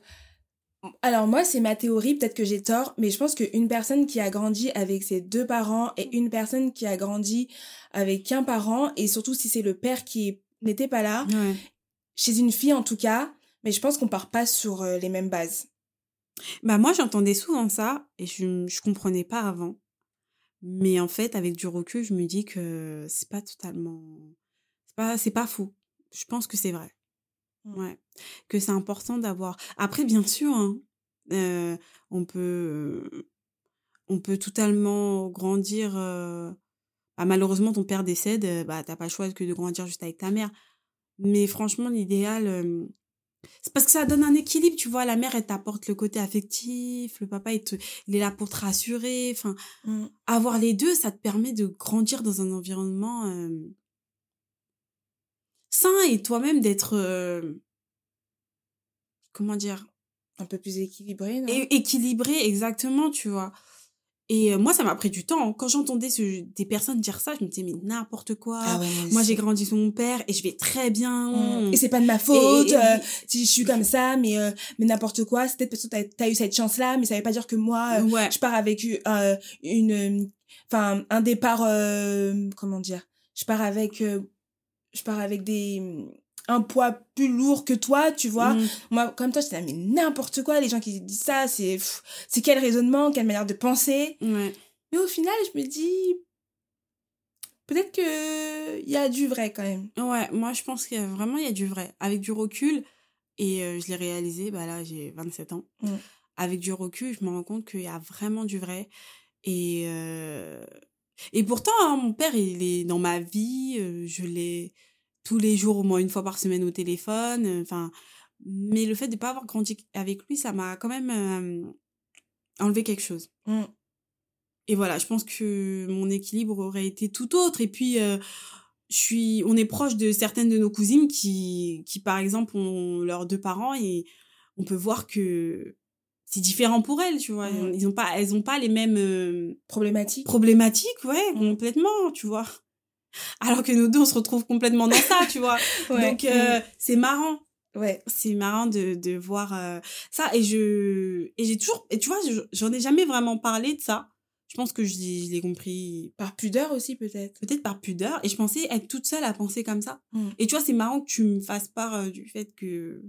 B: Alors, moi, c'est ma théorie, peut-être que j'ai tort, mais je pense qu'une personne qui a grandi avec ses deux parents et une personne qui a grandi avec qu'un parent, et surtout si c'est le père qui n'était pas là,
A: Ouais.
B: chez une fille en tout cas, mais je pense qu'on part pas sur les mêmes bases.
A: Bah moi j'entendais souvent ça et je je comprenais pas avant. Mais en fait avec du recul, je me dis que c'est pas totalement c'est pas c'est pas faux. Je pense que c'est vrai.
B: Mm.
A: Ouais, que c'est important d'avoir Après bien sûr hein, euh, on peut on peut totalement grandir euh, bah, malheureusement ton père décède, euh, bah t'as pas le choix que de grandir juste avec ta mère. Mais franchement l'idéal euh, c'est parce que ça donne un équilibre, tu vois. La mère, elle t'apporte le côté affectif, le papa, il, te, il est là pour te rassurer. Enfin, avoir les deux, ça te permet de grandir dans un environnement euh, sain et toi-même d'être, euh, comment dire,
B: Un peu plus équilibré, non?
A: Équilibré, exactement, tu vois. Et euh, moi, ça m'a pris du temps. Quand j'entendais ce, des personnes dire ça, je me disais, mais n'importe quoi.
B: Ah ouais,
A: moi, j'ai grandi sous mon père et je vais très bien.
B: Mm. Et c'est pas de ma faute.
A: Et- et-
B: euh, si je suis comme ça, mais euh, mais n'importe quoi. C'est peut-être parce que t'as as eu cette chance-là, mais ça veut pas dire que moi, euh,
A: ouais.
B: je pars avec une, enfin un départ, euh, comment dire, je pars avec, euh, je pars avec des un poids plus lourd que toi, tu vois.
A: Mm.
B: Moi, comme toi, je mais n'importe quoi. Les gens qui disent ça, c'est pff, c'est quel raisonnement, quelle manière de penser.
A: Ouais.
B: Mais au final, je me dis peut-être que il y a du vrai quand même.
A: Ouais, moi je pense qu'il y a vraiment il y a du vrai. Avec du recul, et euh, je l'ai réalisé, bah là j'ai 27 ans.
B: Mm.
A: Avec du recul, je me rends compte qu'il y a vraiment du vrai. Et, euh, Et pourtant, hein, mon père, il est dans ma vie. euh, je l'ai tous les jours, au moins une fois par semaine au téléphone. euh, Enfin, mais le fait de pas avoir grandi avec lui, ça m'a quand même euh, enlevé quelque chose.
B: Mm.
A: Et voilà, je pense que mon équilibre aurait été tout autre. Et puis, euh, je suis, on est proche de certaines de nos cousines qui, qui par exemple, ont leurs deux parents et on peut voir que c'est différent pour elles, tu vois.
B: Mm.
A: Ils ont pas, elles ont pas les mêmes euh,
B: Problématique.
A: problématiques, ouais,
B: Mm.
A: complètement, tu vois. Alors que nous deux, on se retrouve complètement dans ça, tu vois.
B: Ouais.
A: Donc, euh, c'est marrant
B: Mm. Ouais.
A: c'est marrant de, de voir euh, ça et je et j'ai toujours et tu vois je- j'en ai jamais vraiment parlé de ça je pense que je, l'ai- je l'ai compris
B: Par pudeur aussi, peut-être.
A: peut-être par pudeur et je pensais être toute seule à penser comme ça
B: Mm.
A: et tu vois c'est marrant que tu me fasses part euh, du fait que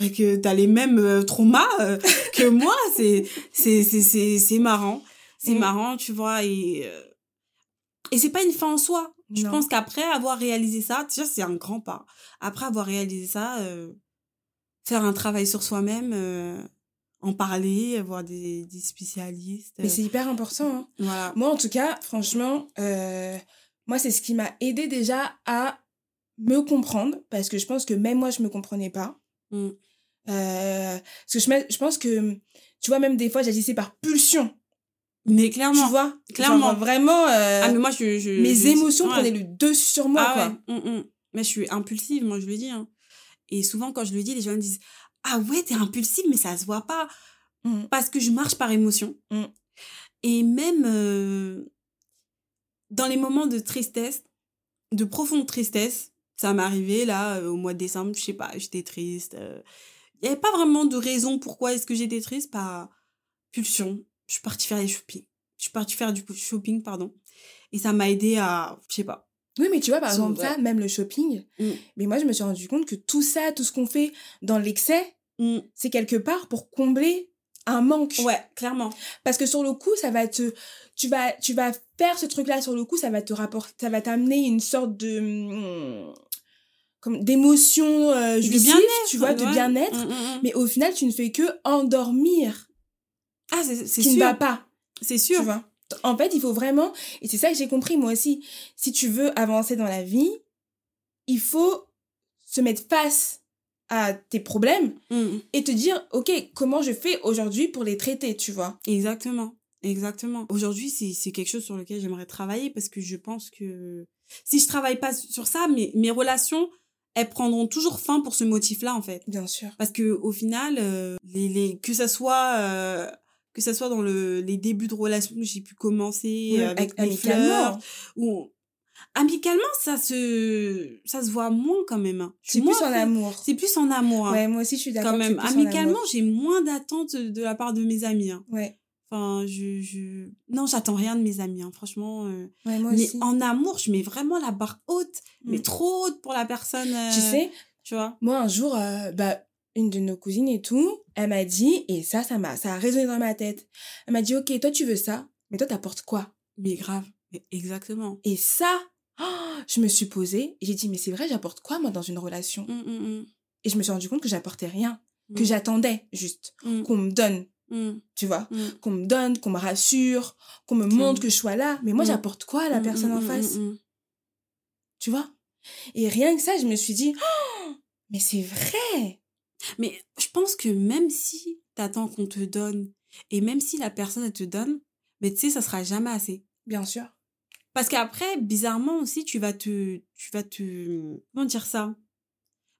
A: bah, que t'as les mêmes traumas que moi c'est c'est c'est c'est marrant c'est
B: Mm.
A: marrant tu vois et et c'est pas une fin en soi je
B: Non.
A: pense qu'après avoir réalisé ça déjà c'est un grand pas après avoir réalisé ça euh, faire un travail sur soi-même euh, en parler voir des, des spécialistes
B: Mais c'est hyper important. Hein.
A: voilà
B: Moi, en tout cas, franchement, euh, moi, c'est ce qui m'a aidé déjà à me comprendre, parce que je pense que même moi, je me comprenais pas.
A: Mm.
B: Euh, parce que je, je pense que, tu vois, même des fois, j'agissais par pulsion.
A: Mais clairement
B: Tu vois
A: Clairement.
B: Genre, vraiment, euh,
A: ah mais moi je, je
B: mes
A: je-
B: émotions
A: ouais.
B: prenaient le dessus sur moi,
A: ah
B: quoi.
A: ouais, mm, mm. mais je suis impulsive moi je le dis hein. et souvent quand je le dis les gens me disent ah ouais t'es impulsive mais ça se voit pas
B: Mm.
A: parce que je marche par émotion. Et même euh, dans les moments de tristesse, de profonde tristesse, ça m'est arrivé là euh, au mois de décembre, je sais pas, j'étais triste. euh, Il n'y avait pas vraiment de raison pourquoi est-ce que j'étais triste, par pulsion. Je suis partie faire des shopping. Je suis partie faire du shopping, pardon. Et ça m'a aidé à, je sais pas.
B: Oui, mais tu vois, par exemple, ça, même le shopping,
A: Mm.
B: mais moi, je me suis rendu compte que tout ça, tout ce qu'on fait dans l'excès,
A: Mm.
B: c'est quelque part pour combler un manque.
A: Ouais, clairement.
B: Parce que sur le coup, ça va te, tu vas, tu vas faire ce truc-là sur le coup, ça va te rapporter, ça va t'amener une sorte de, hum, comme d'émotion euh, tu vois, de bien-être.
A: Mm.
B: Mais au final, tu ne fais que endormir
A: Ah, c'est
B: ce
A: c'est
B: qui ne va
A: sûr.
B: pas,
A: C'est
B: tu
A: sûr.
B: vois. En fait, il faut vraiment, et c'est ça que j'ai compris moi aussi, si tu veux avancer dans la vie, il faut se mettre face à tes problèmes
A: Mm.
B: et te dire, ok, comment je fais aujourd'hui pour les traiter, tu vois?
A: Exactement. Exactement. Aujourd'hui, c'est c'est quelque chose sur lequel j'aimerais travailler parce que je pense que si je travaille pas sur ça, mes, mes relations, elles prendront toujours fin pour ce motif-là, en fait.
B: Bien sûr.
A: Parce que au final, euh, les, les, que ça soit euh, que ça soit dans le, les débuts de relations que j'ai pu commencer euh, avec
B: amicalement.
A: ou amicalement, ça se ça se voit moins quand même. hein.
B: C'est plus en amour.
A: C'est plus en amour. hein,
B: Ouais, moi aussi, je suis d'accord.
A: quand même. Amicalement, j'ai moins d'attentes de la part de mes amis. hein.
B: Ouais.
A: Enfin, je, je... Non, j'attends rien de mes amis, hein, franchement. euh.
B: Ouais, moi
A: Mais
B: aussi.
A: en amour, je mets vraiment la barre haute, mais
B: Mm.
A: trop haute pour la personne. euh,
B: Tu sais,
A: Tu vois
B: moi, un jour, euh, bah, une de nos cousines et tout, elle m'a dit, et ça, ça m'a, ça a résonné dans ma tête. Elle m'a dit, ok, toi, tu veux ça, mais toi, t'apportes quoi?
A: Mais grave. Mais exactement.
B: Et ça, oh, je me suis posée, et j'ai dit, mais c'est vrai, j'apporte quoi, moi, dans une relation?
A: Mm, mm,
B: Et je me suis rendu compte que j'apportais rien, que j'attendais juste, qu'on me donne, tu vois? Qu'on me donne, qu'on me rassure, qu'on me montre que je sois là. Mais moi, j'apporte quoi à la personne en face? Tu vois? Et rien que ça, je me suis dit, oh, mais c'est vrai!
A: Mais je pense que même si t'attends qu'on te donne, et même si la personne, elle te donne, mais tu sais, ça sera jamais assez.
B: Bien sûr.
A: Parce qu'après, bizarrement aussi, tu vas te... Tu vas te... Comment dire ça?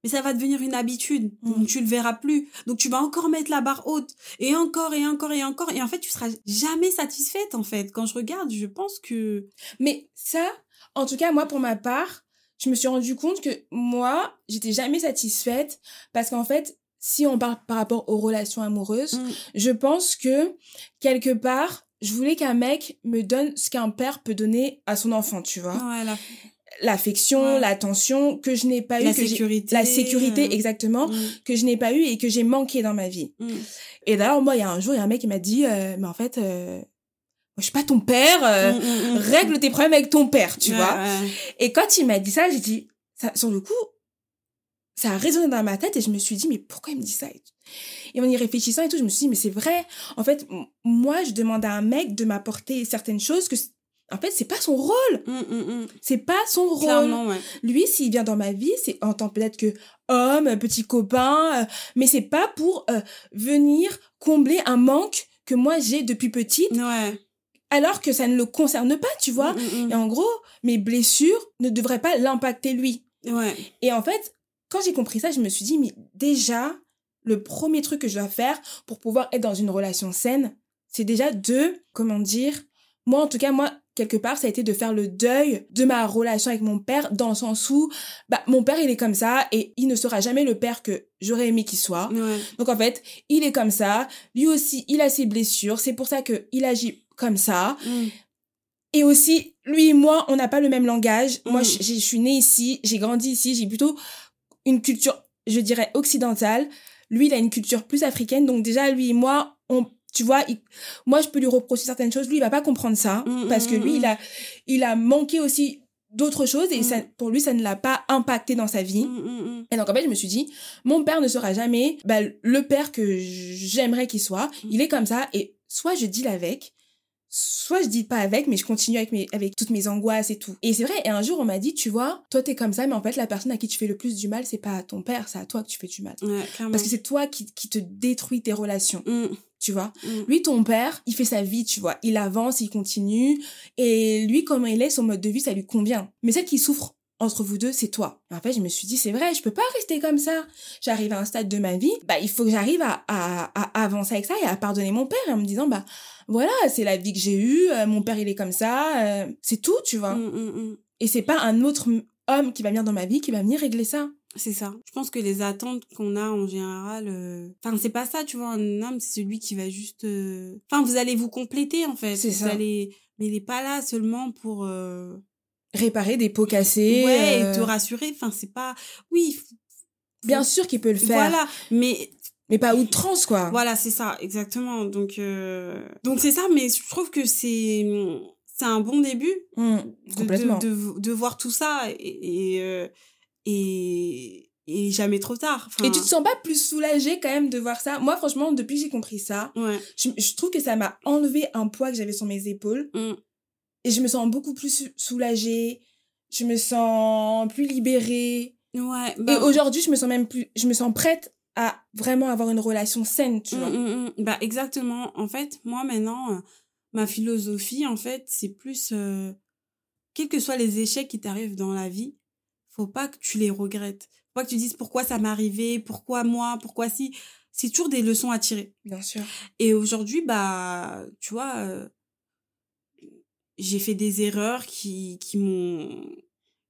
A: Mais ça va devenir une habitude.
B: Mm.
A: Donc tu le verras plus. Donc tu vas encore mettre la barre haute. Et encore, et encore, et encore. Et en fait, tu seras jamais satisfaite, en fait. Quand je regarde, je pense que...
B: Mais ça, en tout cas, moi, pour ma part, je me suis rendu compte que moi, j'étais jamais satisfaite parce qu'en fait, si on parle par rapport aux relations amoureuses,
A: Mm.
B: je pense que quelque part, je voulais qu'un mec me donne ce qu'un père peut donner à son enfant, tu vois.
A: La,
B: L'affection,
A: Ouais.
B: l'attention que je n'ai pas eu,
A: la
B: que
A: sécurité.
B: la sécurité,
A: euh,
B: exactement,
A: mm,
B: que je n'ai pas eu et que j'ai manqué dans ma vie.
A: mm.
B: Et d'ailleurs, moi, il y a un jour, il y a un mec qui m'a dit, euh, mais en fait, euh, je suis pas ton père, euh,
A: Mm, mm, mm.
B: règle tes problèmes avec ton père, tu
A: Ouais,
B: vois.
A: ouais.
B: Et quand il m'a dit ça, j'ai dit, ça, sur le coup, ça a résonné dans ma tête et je me suis dit, mais pourquoi il me dit ça et, en y réfléchissant et tout, je me suis dit, mais c'est vrai. En fait, moi, je demande à un mec de m'apporter certaines choses que, En fait, c'est pas son rôle.
A: Mm, mm, mm.
B: C'est pas son rôle.
A: Clairement, ouais.
B: Lui, s'il vient dans ma vie, c'est en tant peut-être que homme, petit copain, euh, mais c'est pas pour euh, venir combler un manque que moi j'ai depuis petite,
A: Ouais.
B: Alors que ça ne le concerne pas, tu vois.
A: Mm, mm, mm.
B: Et en gros, mes blessures ne devraient pas l'impacter lui.
A: Ouais.
B: Et en fait, quand j'ai compris ça, je me suis dit, mais déjà, le premier truc que je dois faire pour pouvoir être dans une relation saine, c'est déjà de, comment dire, moi en tout cas, moi, quelque part, ça a été de faire le deuil de ma relation avec mon père, dans le sens où, bah, mon père, il est comme ça, et il ne sera jamais le père que j'aurais aimé qu'il soit.
A: Ouais.
B: Donc en fait, il est comme ça, lui aussi, il a ses blessures, c'est pour ça que il agit comme ça.
A: Mm.
B: Et aussi, lui et moi, on n'a pas le même langage. Moi,
A: Mm.
B: je, je suis née ici, j'ai grandi ici, j'ai plutôt une culture, je dirais, occidentale. Lui, il a une culture plus africaine. Donc déjà, lui et moi, on, tu vois, il- moi, je peux lui reprocher certaines choses. Lui, il va pas comprendre ça.
A: Mm,
B: parce que lui, il a, il a manqué aussi d'autres choses. Et ça, pour lui, ça ne l'a pas impacté dans sa vie. Et donc en fait, je me suis dit, mon père ne sera jamais bah, le père que j'aimerais qu'il soit. Il est comme ça et soit je deal avec, soit je deal pas avec, mais je continue avec mes avec toutes mes angoisses et tout. Et c'est vrai. Et un jour, on m'a dit, tu vois, toi t'es comme ça, mais en fait, la personne à qui tu fais le plus du mal, c'est pas à ton père, c'est à toi que tu fais du mal.
A: Ouais.
B: Parce que c'est toi qui, qui te détruis tes relations,
A: Mm,
B: tu vois.
A: mm.
B: Lui, ton père, il fait sa vie, tu vois. Il avance, il continue. Et lui, comment il est, son mode de vie, ça lui convient. Mais celle qui souffre entre vous deux, c'est toi. Et en fait, je me suis dit, c'est vrai, je peux pas rester comme ça. J'arrive à un stade de ma vie, bah, il faut que j'arrive à, à, à avancer avec ça et à pardonner mon père en me disant, bah, voilà, c'est la vie que j'ai eue, euh, mon père, il est comme ça, euh, c'est tout, tu vois.
A: Mm, mm, mm.
B: Et c'est pas un autre homme qui va venir dans ma vie qui va venir régler ça.
A: C'est ça. Je pense que les attentes qu'on a en général, euh, enfin c'est pas ça, tu vois. Un homme, c'est celui qui va juste, euh, enfin vous allez vous compléter en fait.
B: C'est
A: Vous
B: ça.
A: allez, mais il est pas là seulement pour, euh,
B: Réparer des pots cassés.
A: ouais,
B: euh,
A: et te rassurer. Enfin c'est pas, oui.
B: Bien sûr qu'il peut le faire,
A: Voilà, mais
B: mais pas outrance, quoi.
A: voilà, c'est ça, exactement. Donc, euh, donc c'est ça, mais je trouve que c'est, c'est un bon début
B: Mm,
A: de,
B: complètement.
A: de, de, de voir tout ça et, et, euh, et, et jamais trop tard. Enfin,
B: Et tu te sens pas plus soulagée quand même de voir ça? Moi, franchement, depuis que j'ai compris ça,
A: Ouais.
B: je, je trouve que ça m'a enlevé un poids que j'avais sur mes épaules.
A: Mm.
B: Et je me sens beaucoup plus sou- soulagée. Je me sens plus libérée.
A: Ouais.
B: Et
A: bah,
B: aujourd'hui, je me sens même plus... Je me sens prête à vraiment avoir une relation saine, tu
A: Mm,
B: vois.
A: mm, mm. Bah exactement. En fait, moi maintenant, euh, ma philosophie, en fait, c'est plus, euh, quels que soient les échecs qui t'arrivent dans la vie, faut pas que tu les regrettes. Faut pas que tu dises pourquoi ça m'est arrivé, pourquoi moi, pourquoi si. C'est toujours des leçons à tirer.
B: Bien sûr.
A: Et aujourd'hui, bah, tu vois, euh, j'ai fait des erreurs qui, qui m'ont,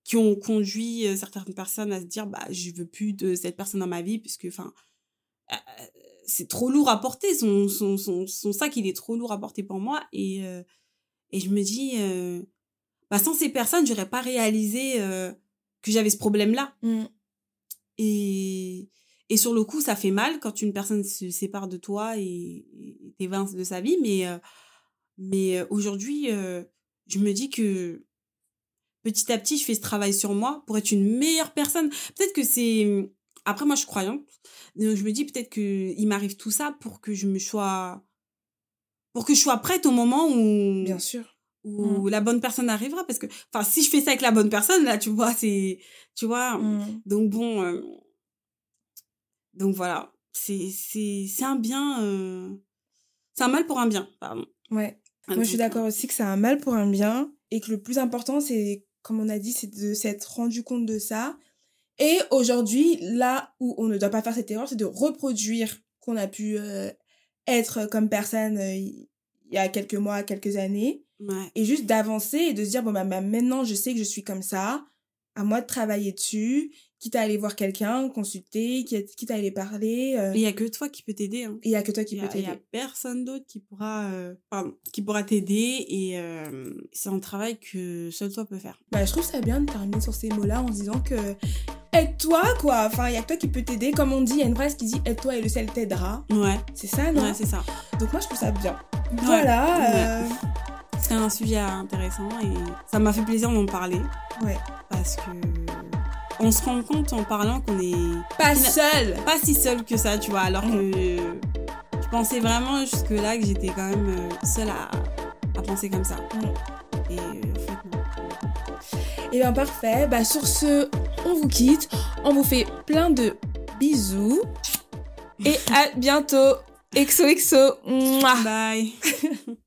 A: qui ont conduit euh, certaines personnes à se dire, bah, je veux plus de cette personne dans ma vie, puisque, enfin, euh, c'est trop lourd à porter, son, son, son, son sac, il est trop lourd à porter pour moi. Et, euh, et je me dis, euh, bah, sans ces personnes, j'aurais pas réalisé euh, que j'avais ce problème-là.
B: Mm.
A: Et, et sur le coup, ça fait mal quand une personne se sépare de toi et, t'évince de sa vie. Mais, euh, mais aujourd'hui, euh, je me dis que petit à petit, je fais ce travail sur moi pour être une meilleure personne. Peut-être que c'est... Après, moi, je suis croyante. Donc, je me dis peut-être qu'il m'arrive tout ça pour que je me sois... Pour que je sois prête au moment où
B: Bien sûr.
A: où la bonne personne arrivera parce que enfin si je fais ça avec la bonne personne là tu vois c'est tu vois
B: Mm.
A: donc bon euh, donc voilà c'est c'est c'est un bien euh, c'est un mal pour un bien pardon
B: Ouais. Moi, je suis d'accord aussi que c'est un mal pour un bien et que le plus important, c'est, comme on a dit, c'est de s'être rendu compte de ça. Et aujourd'hui, là où on ne doit pas faire cette erreur, c'est de reproduire qu'on a pu euh, être comme personne euh, il y a quelques mois, quelques années,
A: ouais.
B: Et juste d'avancer et de se dire, bon, bah, bah, maintenant, je sais que je suis comme ça, à moi de travailler dessus, quitte à aller voir quelqu'un, consulter, quitte à aller parler. euh,
A: il y a que toi qui peux t'aider hein.
B: il y a que toi qui peux
A: a, il y
B: t'aider.
A: a personne d'autre qui pourra euh, pardon, qui pourra t'aider et euh, c'est un travail que seul toi peut faire
B: Bah, je trouve ça bien de terminer sur ces mots-là en se disant que aide-toi, quoi. Enfin, il y a que toi qui peut t'aider. Comme on dit, il y a une phrase qui dit aide-toi et le ciel t'aidera.
A: ouais
B: C'est ça, non?
A: Ouais c'est ça
B: Donc, moi, je trouve ça bien.
A: Ouais.
B: Voilà. euh,
A: c'est un sujet intéressant et ça m'a fait plaisir d'en parler
B: ouais.
A: parce que on se rend compte en parlant qu'on est
B: Pas seul.
A: pas si seul que ça, tu vois, alors que je pensais vraiment jusque là que j'étais quand même euh, seule à, à penser comme ça.
B: Mm.
A: Et euh,
B: Et bien parfait. Bah sur ce, on vous quitte. On vous fait plein de bisous. Et à bientôt. Exo exo. Mouah.
A: Bye.